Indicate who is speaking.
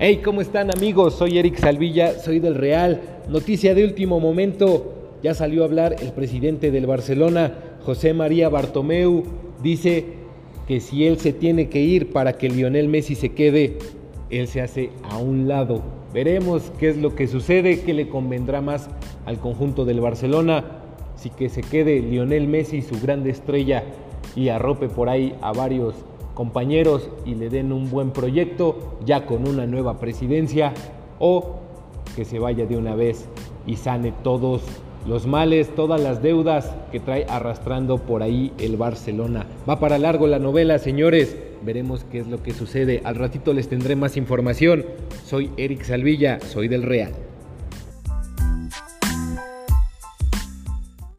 Speaker 1: Hey, ¿cómo están amigos? Soy Eric Salvilla, soy del Real. Noticia de último momento, ya salió a hablar el presidente del Barcelona, José María Bartomeu. Dice que si él se tiene que ir para que Lionel Messi se quede, él se hace a un lado. Veremos qué es lo que sucede, qué le convendrá más al conjunto del Barcelona. Si que se quede Lionel Messi, su grande estrella, y arrope por ahí a varios compañeros y le den un buen proyecto ya con una nueva presidencia o que se vaya de una vez y sane todos los males, todas las deudas que trae arrastrando por ahí el Barcelona. Va para largo la novela, señores. Veremos qué es lo que sucede. Al ratito les tendré más información. Soy Eric Salvilla, soy del Real.